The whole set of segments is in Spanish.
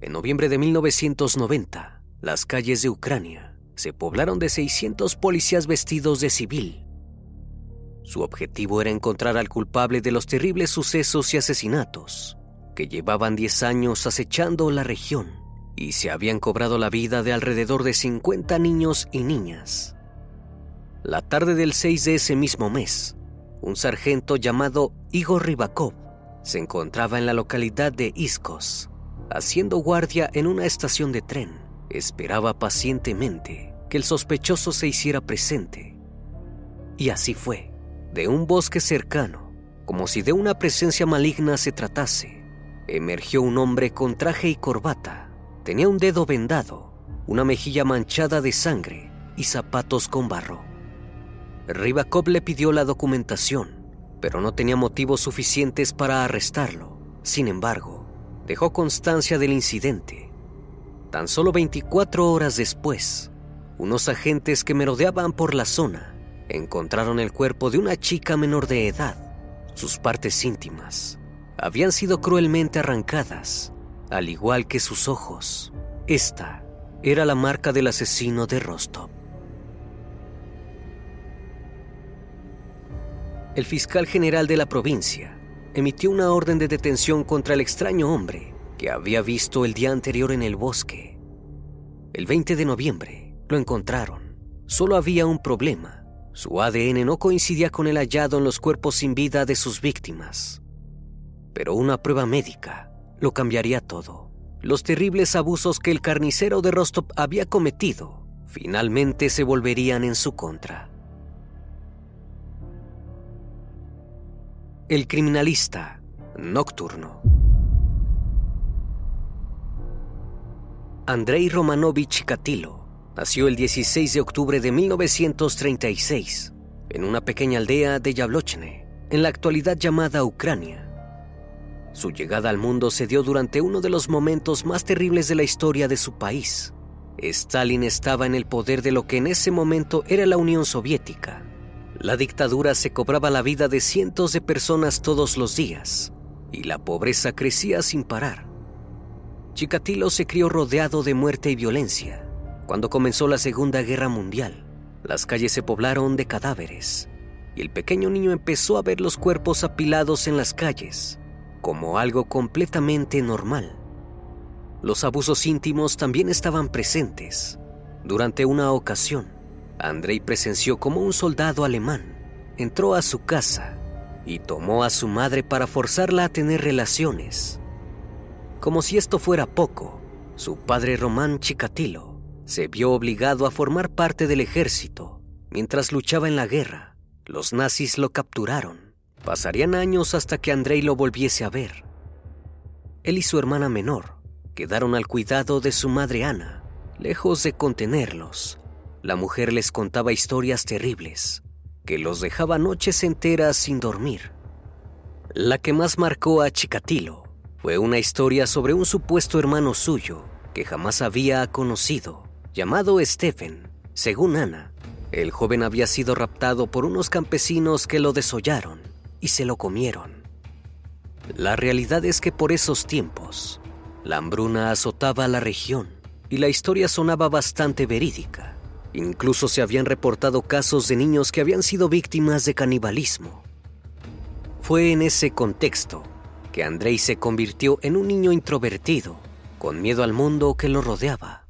En noviembre de 1990, las calles de Ucrania se poblaron de 600 policías vestidos de civil. Su objetivo era encontrar al culpable de los terribles sucesos y asesinatos que llevaban 10 años acechando la región y se habían cobrado la vida de alrededor de 50 niños y niñas. La tarde del 6 de ese mismo mes, un sargento llamado Igor Rybakov se encontraba en la localidad de Iskos, haciendo guardia en una estación de tren. Esperaba pacientemente que el sospechoso se hiciera presente. Y así fue. De un bosque cercano, como si de una presencia maligna se tratase, emergió un hombre con traje y corbata. Tenía un dedo vendado, una mejilla manchada de sangre y zapatos con barro. Rybakov le pidió la documentación, pero no tenía motivos suficientes para arrestarlo. Sin embargo, dejó constancia del incidente. Tan solo 24 horas después, unos agentes que merodeaban por la zona encontraron el cuerpo de una chica menor de edad. Sus partes íntimas habían sido cruelmente arrancadas, al igual que sus ojos. Esta era la marca del asesino de Rostov. El fiscal general de la provincia emitió una orden de detención contra el extraño hombre que había visto el día anterior en el bosque. El 20 de noviembre lo encontraron. Solo había un problema. Su ADN no coincidía con el hallado en los cuerpos sin vida de sus víctimas. Pero una prueba médica lo cambiaría todo. Los terribles abusos que el carnicero de Rostov había cometido finalmente se volverían en su contra. El criminalista nocturno. Andrei Romanovich Katilo nació el 16 de octubre de 1936 en una pequeña aldea de Yablochne, en la actualidad llamada Ucrania. Su llegada al mundo se dio durante uno de los momentos más terribles de la historia de su país. Stalin estaba en el poder de lo que en ese momento era la Unión Soviética. La dictadura se cobraba la vida de cientos de personas todos los días y la pobreza crecía sin parar. Chikatilo se crió rodeado de muerte y violencia. Cuando comenzó la Segunda Guerra Mundial, las calles se poblaron de cadáveres y el pequeño niño empezó a ver los cuerpos apilados en las calles. como algo completamente normal. Los abusos íntimos también estaban presentes. Durante una ocasión, Andrei presenció como un soldado alemán entró a su casa y tomó a su madre para forzarla a tener relaciones. Como si esto fuera poco, su padre Román Chikatilo se vio obligado a formar parte del ejército. Mientras luchaba en la guerra, los nazis lo capturaron. Pasarían años hasta que Andrei lo volviese a ver. Él y su hermana menor quedaron al cuidado de su madre Ana. Lejos de contenerlos, la mujer les contaba historias terribles que los dejaba noches enteras sin dormir. La que más marcó a Chikatilo fue una historia sobre un supuesto hermano suyo que jamás había conocido, llamado Stephen. Según Ana, el joven había sido raptado por unos campesinos que lo desollaron y se lo comieron. La realidad es que por esos tiempos, la hambruna azotaba a la región y la historia sonaba bastante verídica. Incluso se habían reportado casos de niños que habían sido víctimas de canibalismo. Fue en ese contexto que Andrei se convirtió en un niño introvertido, con miedo al mundo que lo rodeaba.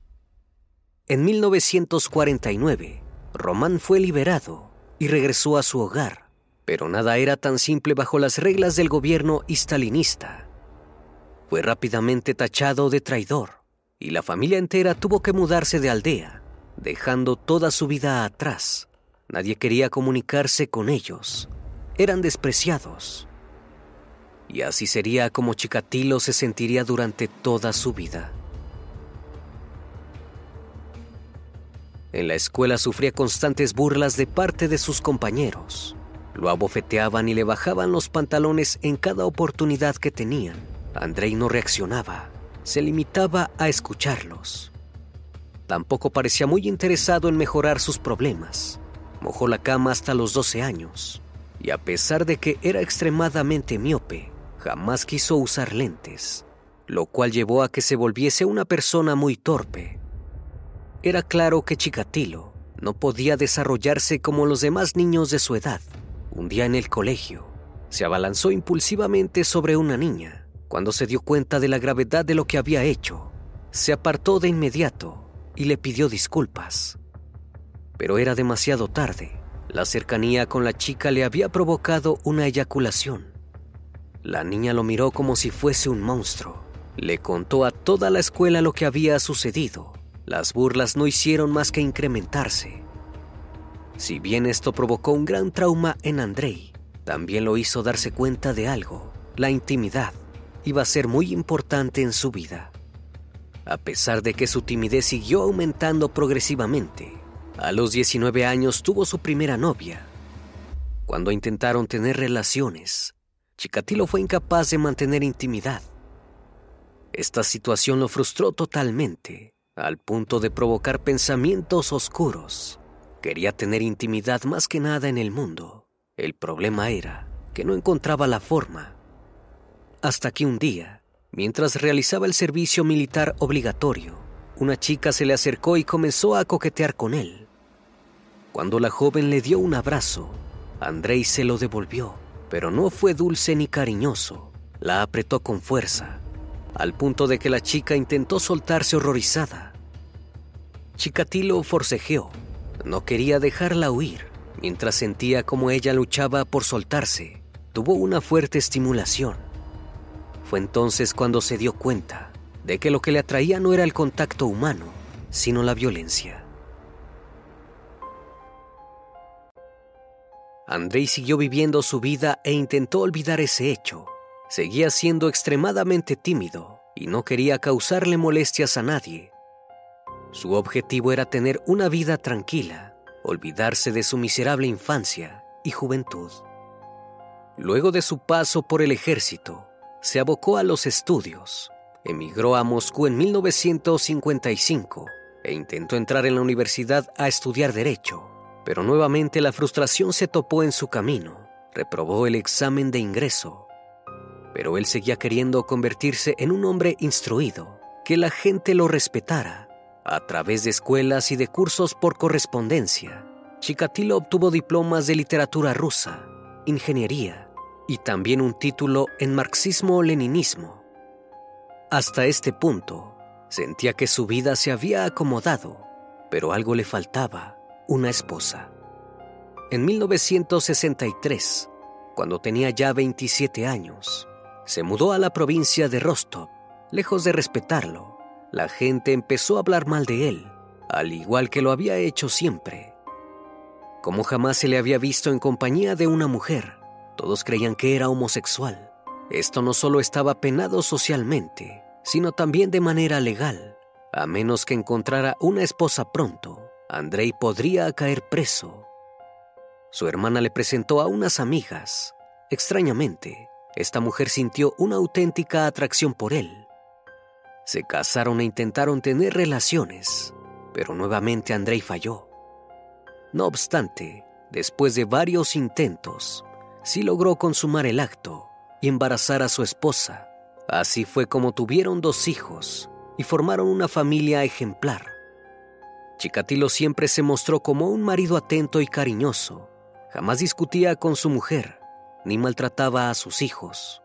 En 1949, Román fue liberado y regresó a su hogar, pero nada era tan simple bajo las reglas del gobierno stalinista. Fue rápidamente tachado de traidor y la familia entera tuvo que mudarse de aldea, dejando toda su vida atrás. Nadie quería comunicarse con ellos. Eran despreciados. Y así sería como Chikatilo se sentiría durante toda su vida. En la escuela sufría constantes burlas de parte de sus compañeros. Lo abofeteaban y le bajaban los pantalones en cada oportunidad que tenían. Andrei no reaccionaba, se limitaba a escucharlos. Tampoco parecía muy interesado en mejorar sus problemas. Mojó la cama hasta los 12 años y a pesar de que era extremadamente miope, jamás quiso usar lentes, lo cual llevó a que se volviese una persona muy torpe. Era claro que Chikatilo no podía desarrollarse como los demás niños de su edad. Un día en el colegio, se abalanzó impulsivamente sobre una niña. Cuando se dio cuenta de la gravedad de lo que había hecho, se apartó de inmediato y le pidió disculpas. Pero era demasiado tarde. La cercanía con la chica le había provocado una eyaculación. La niña lo miró como si fuese un monstruo. Le contó a toda la escuela lo que había sucedido. Las burlas no hicieron más que incrementarse. Si bien esto provocó un gran trauma en Andrei, también lo hizo darse cuenta de algo. La intimidad iba a ser muy importante en su vida a pesar de que su timidez siguió aumentando progresivamente. A los 19 años tuvo su primera novia. Cuando intentaron tener relaciones, Chikatilo fue incapaz de mantener intimidad. Esta situación lo frustró totalmente, al punto de provocar pensamientos oscuros. Quería tener intimidad más que nada en el mundo. El problema era que no encontraba la forma. Hasta que un día, Mientras realizaba el servicio militar obligatorio, una chica se le acercó y comenzó a coquetear con él. Cuando la joven le dio un abrazo, Andrei se lo devolvió, pero no fue dulce ni cariñoso. La apretó con fuerza, al punto de que la chica intentó soltarse horrorizada. Chikatilo forcejeó. No quería dejarla huir, mientras sentía como ella luchaba por soltarse. Tuvo una fuerte estimulación fue entonces cuando se dio cuenta de que lo que le atraía no era el contacto humano, sino la violencia. Andrei siguió viviendo su vida e intentó olvidar ese hecho. Seguía siendo extremadamente tímido y no quería causarle molestias a nadie. Su objetivo era tener una vida tranquila, olvidarse de su miserable infancia y juventud. Luego de su paso por el ejército, se abocó a los estudios. Emigró a Moscú en 1955 e intentó entrar en la universidad a estudiar derecho, pero nuevamente la frustración se topó en su camino. Reprobó el examen de ingreso, pero él seguía queriendo convertirse en un hombre instruido, que la gente lo respetara. A través de escuelas y de cursos por correspondencia, Chikatilo obtuvo diplomas de literatura rusa, ingeniería y también un título en marxismo-leninismo. Hasta este punto, sentía que su vida se había acomodado, pero algo le faltaba, una esposa. En 1963, cuando tenía ya 27 años, se mudó a la provincia de Rostov. Lejos de respetarlo, la gente empezó a hablar mal de él, al igual que lo había hecho siempre. Como jamás se le había visto en compañía de una mujer, todos creían que era homosexual. Esto no solo estaba penado socialmente, sino también de manera legal. A menos que encontrara una esposa pronto, Andrei podría caer preso. Su hermana le presentó a unas amigas. Extrañamente, esta mujer sintió una auténtica atracción por él. Se casaron e intentaron tener relaciones, pero nuevamente Andrei falló. No obstante, después de varios intentos, sí logró consumar el acto y embarazar a su esposa. Así fue como tuvieron dos hijos y formaron una familia ejemplar. Chikatilo siempre se mostró como un marido atento y cariñoso. Jamás discutía con su mujer ni maltrataba a sus hijos.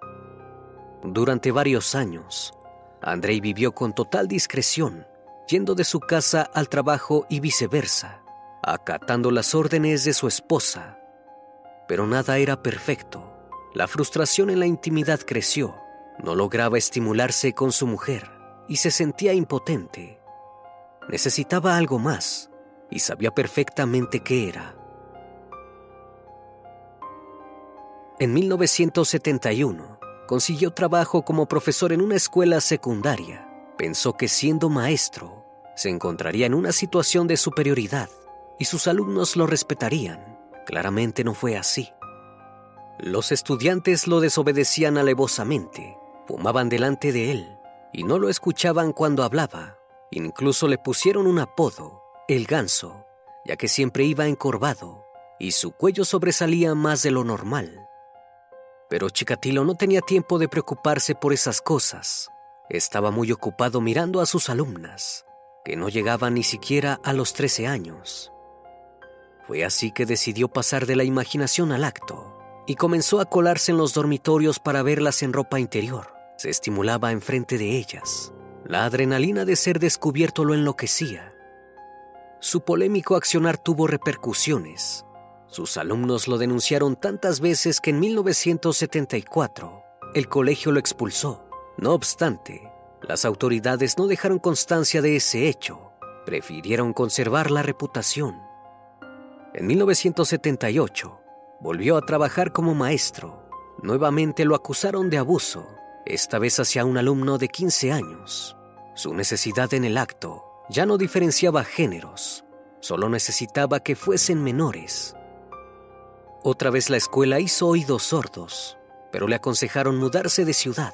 Durante varios años, Andrei vivió con total discreción, yendo de su casa al trabajo y viceversa, acatando las órdenes de su esposa pero nada era perfecto. La frustración en la intimidad creció. No lograba estimularse con su mujer y se sentía impotente. Necesitaba algo más y sabía perfectamente qué era. En 1971, consiguió trabajo como profesor en una escuela secundaria. Pensó que siendo maestro, se encontraría en una situación de superioridad y sus alumnos lo respetarían. Claramente no fue así. Los estudiantes lo desobedecían alevosamente, fumaban delante de él y no lo escuchaban cuando hablaba. Incluso le pusieron un apodo, el ganso, ya que siempre iba encorvado y su cuello sobresalía más de lo normal. Pero Chikatilo no tenía tiempo de preocuparse por esas cosas. Estaba muy ocupado mirando a sus alumnas, que no llegaban ni siquiera a los 13 años. Fue así que decidió pasar de la imaginación al acto y comenzó a colarse en los dormitorios para verlas en ropa interior. Se estimulaba enfrente de ellas. La adrenalina de ser descubierto lo enloquecía. Su polémico accionar tuvo repercusiones. Sus alumnos lo denunciaron tantas veces que en 1974 el colegio lo expulsó. No obstante, las autoridades no dejaron constancia de ese hecho. Prefirieron conservar la reputación. En 1978, volvió a trabajar como maestro. Nuevamente lo acusaron de abuso, esta vez hacia un alumno de 15 años. Su necesidad en el acto ya no diferenciaba géneros, solo necesitaba que fuesen menores. Otra vez la escuela hizo oídos sordos, pero le aconsejaron mudarse de ciudad.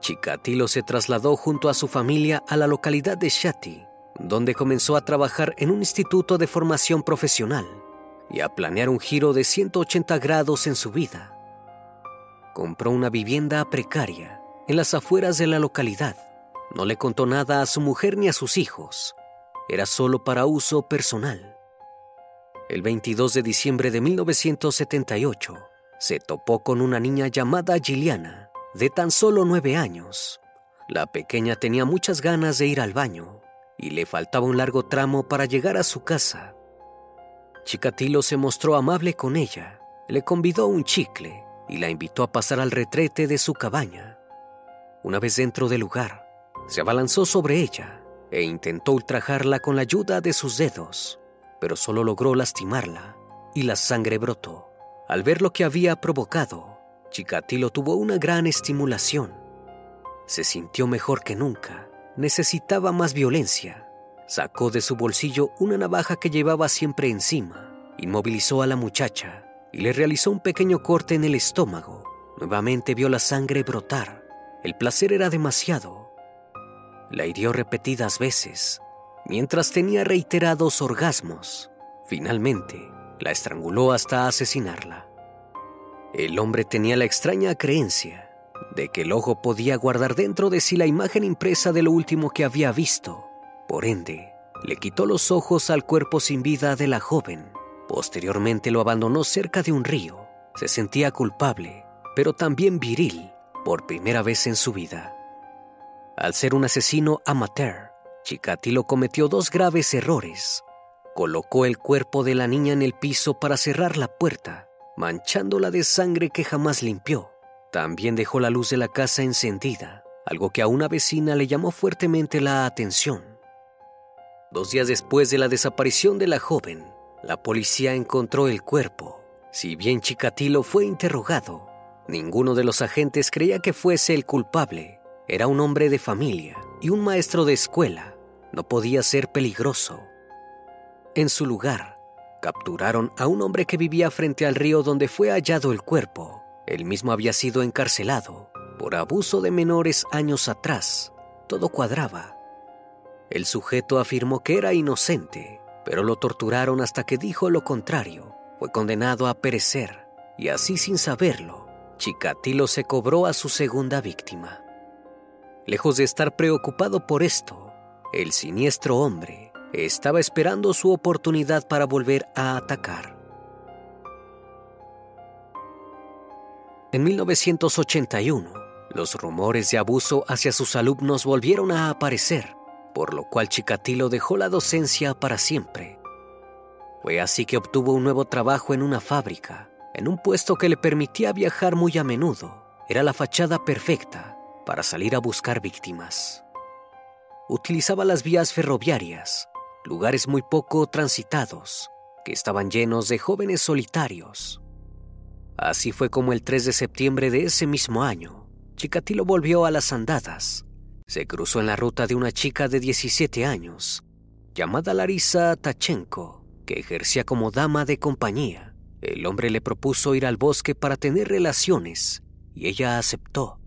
Chikatilo se trasladó junto a su familia a la localidad de Shati, donde comenzó a trabajar en un instituto de formación profesional y a planear un giro de 180 grados en su vida. Compró una vivienda precaria en las afueras de la localidad. No le contó nada a su mujer ni a sus hijos. Era solo para uso personal. El 22 de diciembre de 1978, se topó con una niña llamada Gilliana, de tan solo nueve años. La pequeña tenía muchas ganas de ir al baño y le faltaba un largo tramo para llegar a su casa. Chikatilo se mostró amable con ella, le convidó un chicle y la invitó a pasar al retrete de su cabaña. Una vez dentro del lugar, se abalanzó sobre ella e intentó ultrajarla con la ayuda de sus dedos, pero solo logró lastimarla y la sangre brotó. Al ver lo que había provocado, Chikatilo tuvo una gran estimulación. Se sintió mejor que nunca, necesitaba más violencia Sacó de su bolsillo una navaja que llevaba siempre encima, inmovilizó a la muchacha y le realizó un pequeño corte en el estómago. Nuevamente vio la sangre brotar. El placer era demasiado. La hirió repetidas veces, mientras tenía reiterados orgasmos. Finalmente, la estranguló hasta asesinarla. El hombre tenía la extraña creencia de que el ojo podía guardar dentro de sí la imagen impresa de lo último que había visto por ende, le quitó los ojos al cuerpo sin vida de la joven. Posteriormente lo abandonó cerca de un río. Se sentía culpable, pero también viril, por primera vez en su vida. Al ser un asesino amateur, Chikatilo cometió dos graves errores. Colocó el cuerpo de la niña en el piso para cerrar la puerta, manchándola de sangre que jamás limpió. También dejó la luz de la casa encendida, algo que a una vecina le llamó fuertemente la atención. Dos días después de la desaparición de la joven, la policía encontró el cuerpo. Si bien Chikatilo fue interrogado, ninguno de los agentes creía que fuese el culpable. Era un hombre de familia y un maestro de escuela. No podía ser peligroso. En su lugar, capturaron a un hombre que vivía frente al río donde fue hallado el cuerpo. Él mismo había sido encarcelado por abuso de menores años atrás. Todo cuadraba. El sujeto afirmó que era inocente, pero lo torturaron hasta que dijo lo contrario. Fue condenado a perecer, y así sin saberlo, Chikatilo se cobró a su segunda víctima. Lejos de estar preocupado por esto, el siniestro hombre estaba esperando su oportunidad para volver a atacar. En 1981, los rumores de abuso hacia sus alumnos volvieron a aparecer, por lo cual Chikatilo dejó la docencia para siempre. Fue así que obtuvo un nuevo trabajo en una fábrica, en un puesto que le permitía viajar muy a menudo. Era la fachada perfecta para salir a buscar víctimas. Utilizaba las vías ferroviarias, lugares muy poco transitados, que estaban llenos de jóvenes solitarios. Así fue como el 3 de septiembre de ese mismo año, Chikatilo volvió a las andadas. Se cruzó en la ruta de una chica de 17 años, llamada Larisa Tachenko, que ejercía como dama de compañía. El hombre le propuso ir al bosque para tener relaciones y ella aceptó.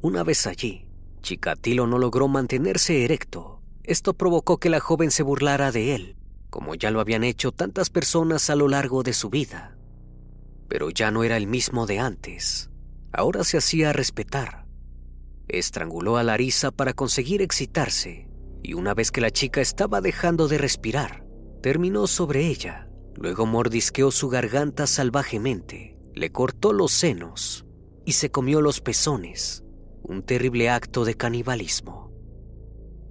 Una vez allí, Chikatilo no logró mantenerse erecto. Esto provocó que la joven se burlara de él, como ya lo habían hecho tantas personas a lo largo de su vida pero ya no era el mismo de antes. Ahora se hacía respetar. Estranguló a Larisa para conseguir excitarse, y una vez que la chica estaba dejando de respirar, terminó sobre ella. Luego mordisqueó su garganta salvajemente, le cortó los senos y se comió los pezones, un terrible acto de canibalismo.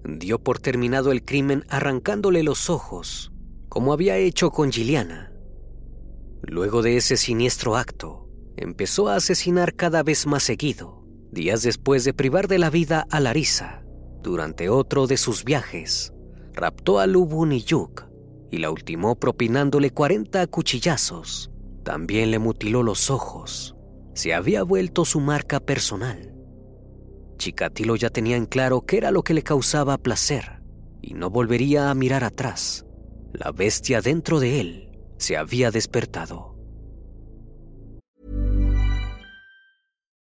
Dio por terminado el crimen arrancándole los ojos, como había hecho con Giliana, Luego de ese siniestro acto, empezó a asesinar cada vez más seguido, días después de privar de la vida a Larisa. Durante otro de sus viajes, raptó a Lubu Niyuk y la ultimó propinándole 40 cuchillazos. También le mutiló los ojos. Se había vuelto su marca personal. Chikatilo ya tenía en claro qué era lo que le causaba placer y no volvería a mirar atrás. La bestia dentro de él se había despertado.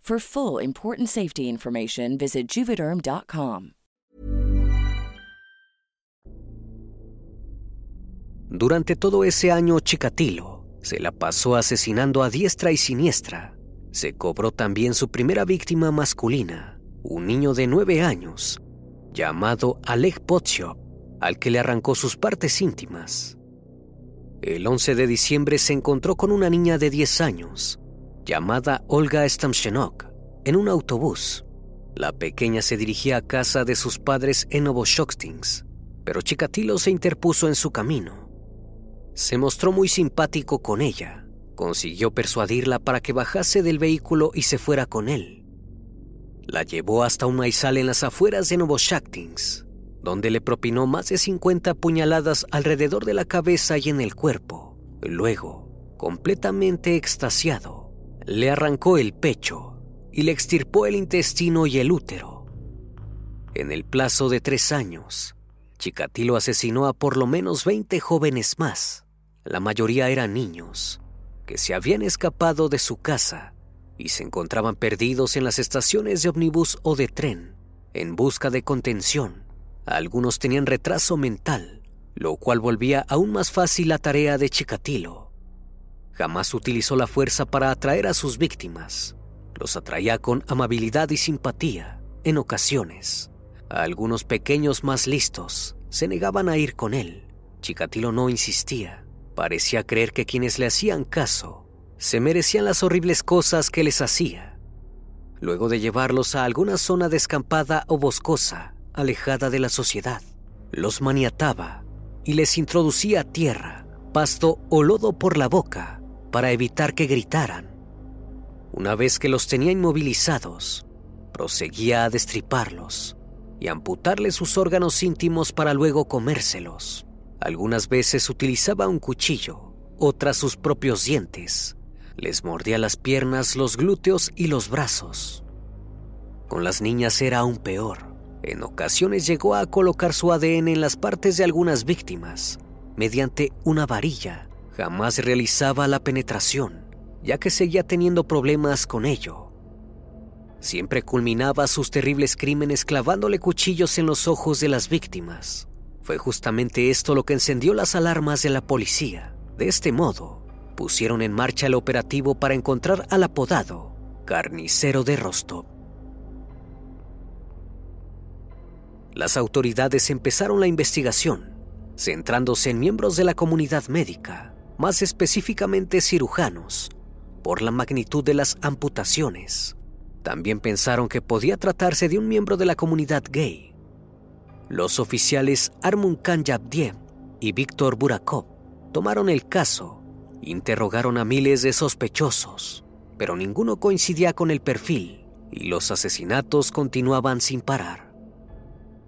For full important safety information, visit juvederm.com. Durante todo ese año, Chikatilo se la pasó asesinando a diestra y siniestra. Se cobró también su primera víctima masculina, un niño de nueve años, llamado Alec Potshop, al que le arrancó sus partes íntimas. El 11 de diciembre se encontró con una niña de 10 años, llamada Olga Stamchenok, en un autobús. La pequeña se dirigía a casa de sus padres en Novoshostins, pero Chikatilo se interpuso en su camino. Se mostró muy simpático con ella. Consiguió persuadirla para que bajase del vehículo y se fuera con él. La llevó hasta un maizal en las afueras de Novoshostins, donde le propinó más de 50 puñaladas alrededor de la cabeza y en el cuerpo. Luego, completamente extasiado, le arrancó el pecho y le extirpó el intestino y el útero. En el plazo de tres años, Chikatilo asesinó a por lo menos 20 jóvenes más. La mayoría eran niños que se habían escapado de su casa y se encontraban perdidos en las estaciones de ómnibus o de tren en busca de contención. Algunos tenían retraso mental, lo cual volvía aún más fácil la tarea de Chikatilo. Jamás utilizó la fuerza para atraer a sus víctimas. Los atraía con amabilidad y simpatía, en ocasiones. A algunos pequeños más listos se negaban a ir con él. Chikatilo no insistía. Parecía creer que quienes le hacían caso se merecían las horribles cosas que les hacía. Luego de llevarlos a alguna zona descampada o boscosa, alejada de la sociedad, los maniataba y les introducía tierra, pasto o lodo por la boca para evitar que gritaran. Una vez que los tenía inmovilizados, proseguía a destriparlos y amputarles sus órganos íntimos para luego comérselos. Algunas veces utilizaba un cuchillo, otras sus propios dientes. Les mordía las piernas, los glúteos y los brazos. Con las niñas era aún peor. En ocasiones llegó a colocar su ADN en las partes de algunas víctimas. Mediante una varilla, jamás realizaba la penetración, ya que seguía teniendo problemas con ello. Siempre culminaba sus terribles crímenes clavándole cuchillos en los ojos de las víctimas. Fue justamente esto lo que encendió las alarmas de la policía. De este modo, pusieron en marcha el operativo para encontrar al apodado Carnicero de Rostov. Las autoridades empezaron la investigación, centrándose en miembros de la comunidad médica, más específicamente cirujanos, por la magnitud de las amputaciones. También pensaron que podía tratarse de un miembro de la comunidad gay, los oficiales Armun Khan y Víctor Burakov tomaron el caso, interrogaron a miles de sospechosos, pero ninguno coincidía con el perfil y los asesinatos continuaban sin parar.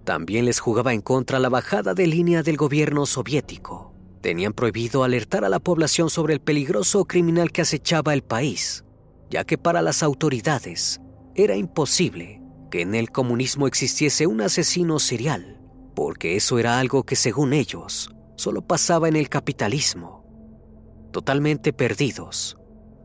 También les jugaba en contra la bajada de línea del gobierno soviético. Tenían prohibido alertar a la población sobre el peligroso criminal que acechaba el país, ya que para las autoridades era imposible que en el comunismo existiese un asesino serial, porque eso era algo que según ellos solo pasaba en el capitalismo. Totalmente perdidos,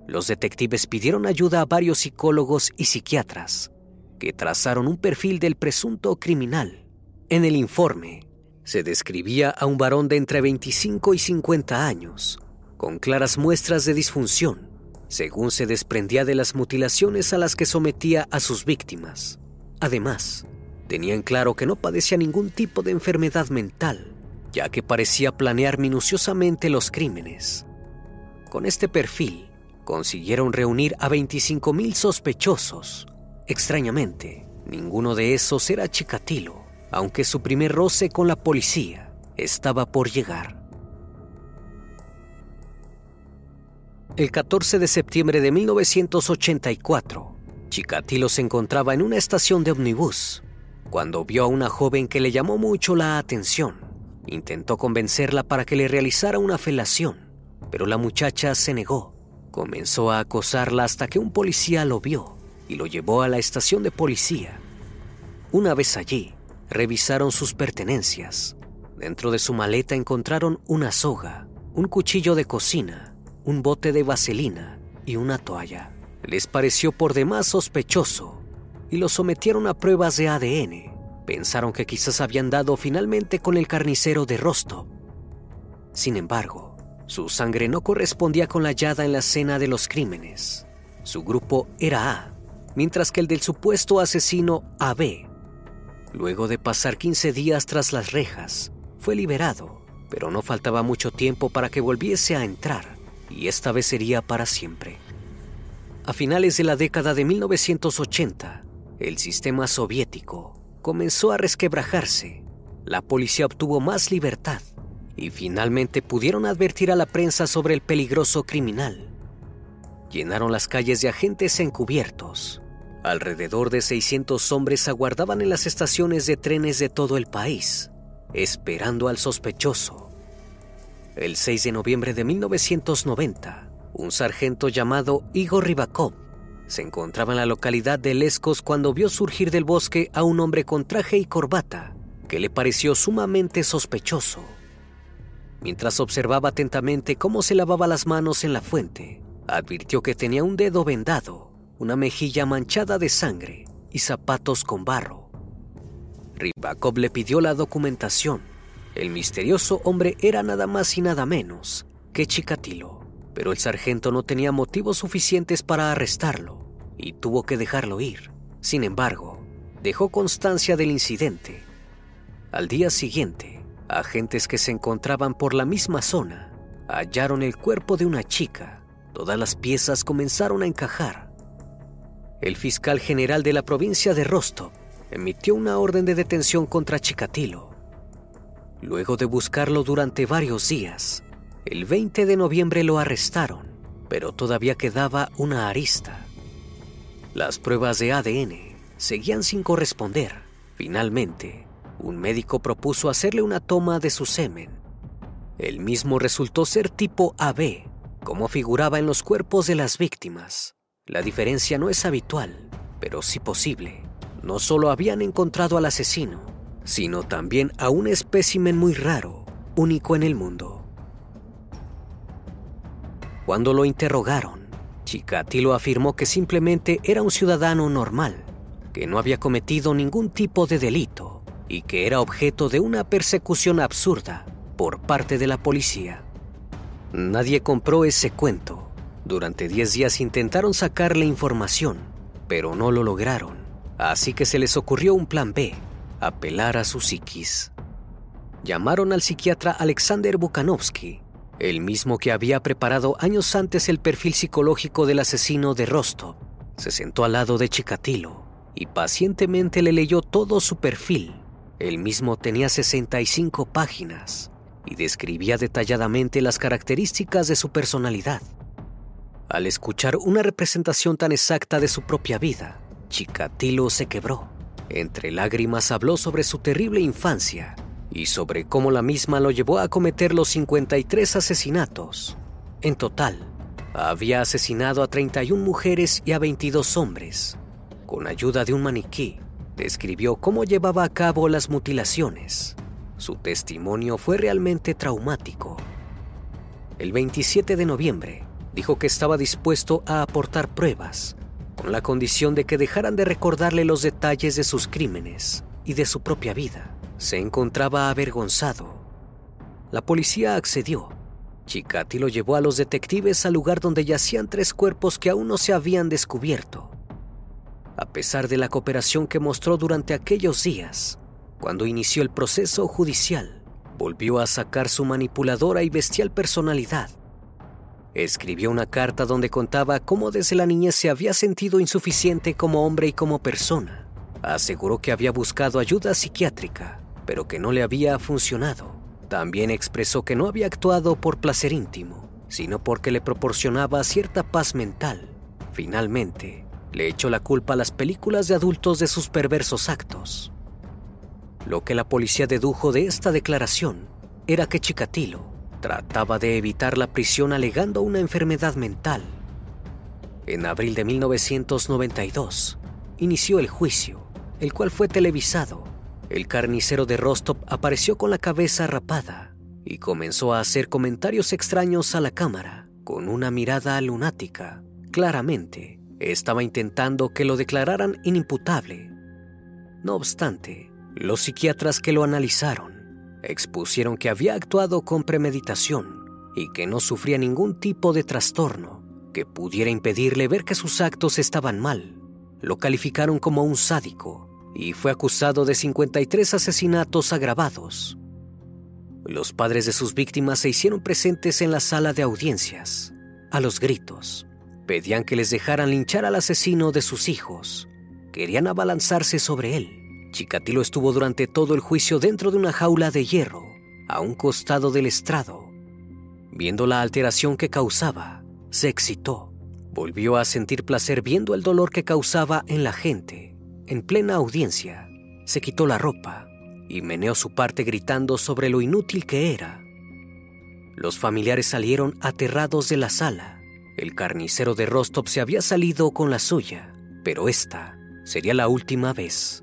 los detectives pidieron ayuda a varios psicólogos y psiquiatras, que trazaron un perfil del presunto criminal. En el informe se describía a un varón de entre 25 y 50 años, con claras muestras de disfunción, según se desprendía de las mutilaciones a las que sometía a sus víctimas. Además, tenían claro que no padecía ningún tipo de enfermedad mental, ya que parecía planear minuciosamente los crímenes. Con este perfil, consiguieron reunir a 25.000 sospechosos. Extrañamente, ninguno de esos era Chikatilo, aunque su primer roce con la policía estaba por llegar. El 14 de septiembre de 1984, Chikatilo se encontraba en una estación de omnibus cuando vio a una joven que le llamó mucho la atención. Intentó convencerla para que le realizara una felación, pero la muchacha se negó. Comenzó a acosarla hasta que un policía lo vio y lo llevó a la estación de policía. Una vez allí, revisaron sus pertenencias. Dentro de su maleta encontraron una soga, un cuchillo de cocina, un bote de vaselina y una toalla les pareció por demás sospechoso y lo sometieron a pruebas de ADN. Pensaron que quizás habían dado finalmente con el carnicero de Rostov. Sin embargo, su sangre no correspondía con la hallada en la escena de los crímenes. Su grupo era A, mientras que el del supuesto asesino AB. Luego de pasar 15 días tras las rejas, fue liberado, pero no faltaba mucho tiempo para que volviese a entrar, y esta vez sería para siempre. A finales de la década de 1980, el sistema soviético comenzó a resquebrajarse. La policía obtuvo más libertad y finalmente pudieron advertir a la prensa sobre el peligroso criminal. Llenaron las calles de agentes encubiertos. Alrededor de 600 hombres aguardaban en las estaciones de trenes de todo el país, esperando al sospechoso. El 6 de noviembre de 1990, un sargento llamado Igor Rybakov se encontraba en la localidad de Lescos cuando vio surgir del bosque a un hombre con traje y corbata que le pareció sumamente sospechoso. Mientras observaba atentamente cómo se lavaba las manos en la fuente, advirtió que tenía un dedo vendado, una mejilla manchada de sangre y zapatos con barro. Rybakov le pidió la documentación. El misterioso hombre era nada más y nada menos que Chikatilo, pero el sargento no tenía motivos suficientes para arrestarlo y tuvo que dejarlo ir. Sin embargo, dejó constancia del incidente. Al día siguiente, agentes que se encontraban por la misma zona hallaron el cuerpo de una chica. Todas las piezas comenzaron a encajar. El fiscal general de la provincia de Rostov emitió una orden de detención contra Chikatilo. Luego de buscarlo durante varios días, el 20 de noviembre lo arrestaron, pero todavía quedaba una arista. Las pruebas de ADN seguían sin corresponder. Finalmente, un médico propuso hacerle una toma de su semen. El mismo resultó ser tipo AB, como figuraba en los cuerpos de las víctimas. La diferencia no es habitual, pero sí posible. No solo habían encontrado al asesino, sino también a un espécimen muy raro, único en el mundo. Cuando lo interrogaron, Chikatilo afirmó que simplemente era un ciudadano normal, que no había cometido ningún tipo de delito y que era objeto de una persecución absurda por parte de la policía. Nadie compró ese cuento. Durante 10 días intentaron sacarle información, pero no lo lograron. Así que se les ocurrió un plan B, apelar a su psiquis. Llamaron al psiquiatra Alexander Bukanovsky, el mismo que había preparado años antes el perfil psicológico del asesino de Rostov. Se sentó al lado de Chikatilo y pacientemente le leyó todo su perfil. El mismo tenía 65 páginas y describía detalladamente las características de su personalidad. Al escuchar una representación tan exacta de su propia vida, Chikatilo se quebró. Entre lágrimas habló sobre su terrible infancia y sobre cómo la misma lo llevó a cometer los 53 asesinatos. En total, había asesinado a 31 mujeres y a 22 hombres. Con ayuda de un maniquí, describió cómo llevaba a cabo las mutilaciones. Su testimonio fue realmente traumático. El 27 de noviembre, dijo que estaba dispuesto a aportar pruebas, con la condición de que dejaran de recordarle los detalles de sus crímenes y de su propia vida. Se encontraba avergonzado. La policía accedió. Chicati lo llevó a los detectives al lugar donde yacían tres cuerpos que aún no se habían descubierto. A pesar de la cooperación que mostró durante aquellos días, cuando inició el proceso judicial, volvió a sacar su manipuladora y bestial personalidad. Escribió una carta donde contaba cómo desde la niñez se había sentido insuficiente como hombre y como persona. Aseguró que había buscado ayuda psiquiátrica, pero que no le había funcionado. También expresó que no había actuado por placer íntimo, sino porque le proporcionaba cierta paz mental. Finalmente, le echó la culpa a las películas de adultos de sus perversos actos. Lo que la policía dedujo de esta declaración era que Chikatilo trataba de evitar la prisión alegando una enfermedad mental. En abril de 1992, inició el juicio, el cual fue televisado. El carnicero de Rostov apareció con la cabeza rapada y comenzó a hacer comentarios extraños a la cámara, con una mirada lunática. Claramente, estaba intentando que lo declararan inimputable. No obstante, los psiquiatras que lo analizaron expusieron que había actuado con premeditación y que no sufría ningún tipo de trastorno que pudiera impedirle ver que sus actos estaban mal. Lo calificaron como un sádico y fue acusado de 53 asesinatos agravados. Los padres de sus víctimas se hicieron presentes en la sala de audiencias, a los gritos. Pedían que les dejaran linchar al asesino de sus hijos. Querían abalanzarse sobre él. Chikatilo estuvo durante todo el juicio dentro de una jaula de hierro, a un costado del estrado. Viendo la alteración que causaba, se excitó. Volvió a sentir placer viendo el dolor que causaba en la gente. En plena audiencia, se quitó la ropa y meneó su parte gritando sobre lo inútil que era. Los familiares salieron aterrados de la sala. El carnicero de Rostov se había salido con la suya, pero esta sería la última vez.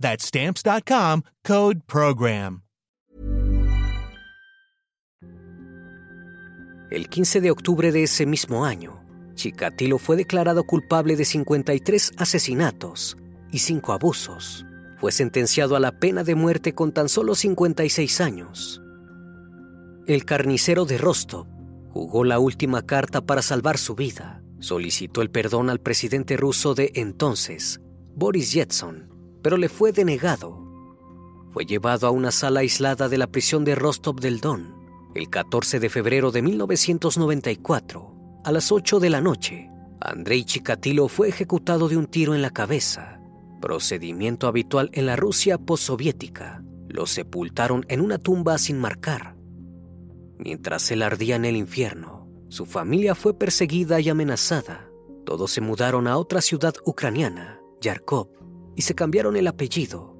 That's stamps.com, code program. El 15 de octubre de ese mismo año, Chikatilo fue declarado culpable de 53 asesinatos y 5 abusos. Fue sentenciado a la pena de muerte con tan solo 56 años. El carnicero de Rostov jugó la última carta para salvar su vida. Solicitó el perdón al presidente ruso de entonces, Boris Yeltsin, pero le fue denegado. Fue llevado a una sala aislada de la prisión de Rostov del Don el 14 de febrero de 1994, a las 8 de la noche. Andrei Chikatilo fue ejecutado de un tiro en la cabeza, procedimiento habitual en la Rusia postsoviética. Lo sepultaron en una tumba sin marcar. Mientras él ardía en el infierno, su familia fue perseguida y amenazada. Todos se mudaron a otra ciudad ucraniana, Yarkov, y se cambiaron el apellido.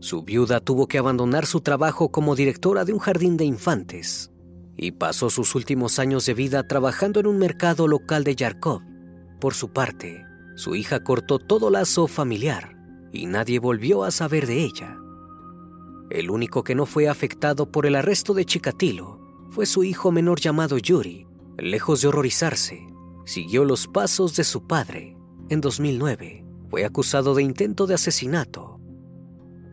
Su viuda tuvo que abandonar su trabajo como directora de un jardín de infantes y pasó sus últimos años de vida trabajando en un mercado local de Yarkov. Por su parte, su hija cortó todo lazo familiar y nadie volvió a saber de ella. El único que no fue afectado por el arresto de Chikatilo fue su hijo menor llamado Yuri. Lejos de horrorizarse, siguió los pasos de su padre. En 2009, fue acusado de intento de asesinato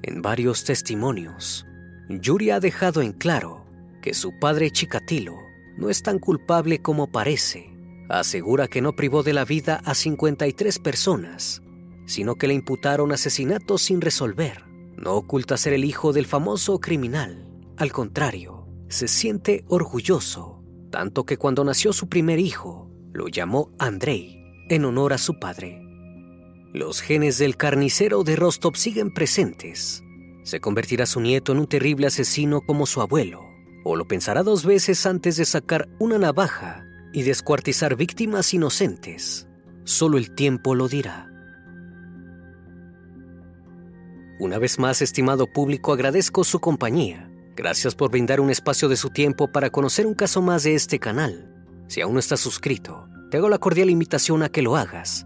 en varios testimonios, Yuri ha dejado en claro que su padre Chikatilo no es tan culpable como parece. Asegura que no privó de la vida a 53 personas, sino que le imputaron asesinatos sin resolver. No oculta ser el hijo del famoso criminal. Al contrario, se siente orgulloso, tanto que cuando nació su primer hijo, lo llamó Andrei, en honor a su padre. Los genes del carnicero de Rostov siguen presentes. ¿Se convertirá su nieto en un terrible asesino como su abuelo? ¿O lo pensará dos veces antes de sacar una navaja y descuartizar víctimas inocentes? Solo el tiempo lo dirá. Una vez más, estimado público, agradezco su compañía. Gracias por brindar un espacio de su tiempo para conocer un caso más de este canal. Si aún no estás suscrito, te hago la cordial invitación a que lo hagas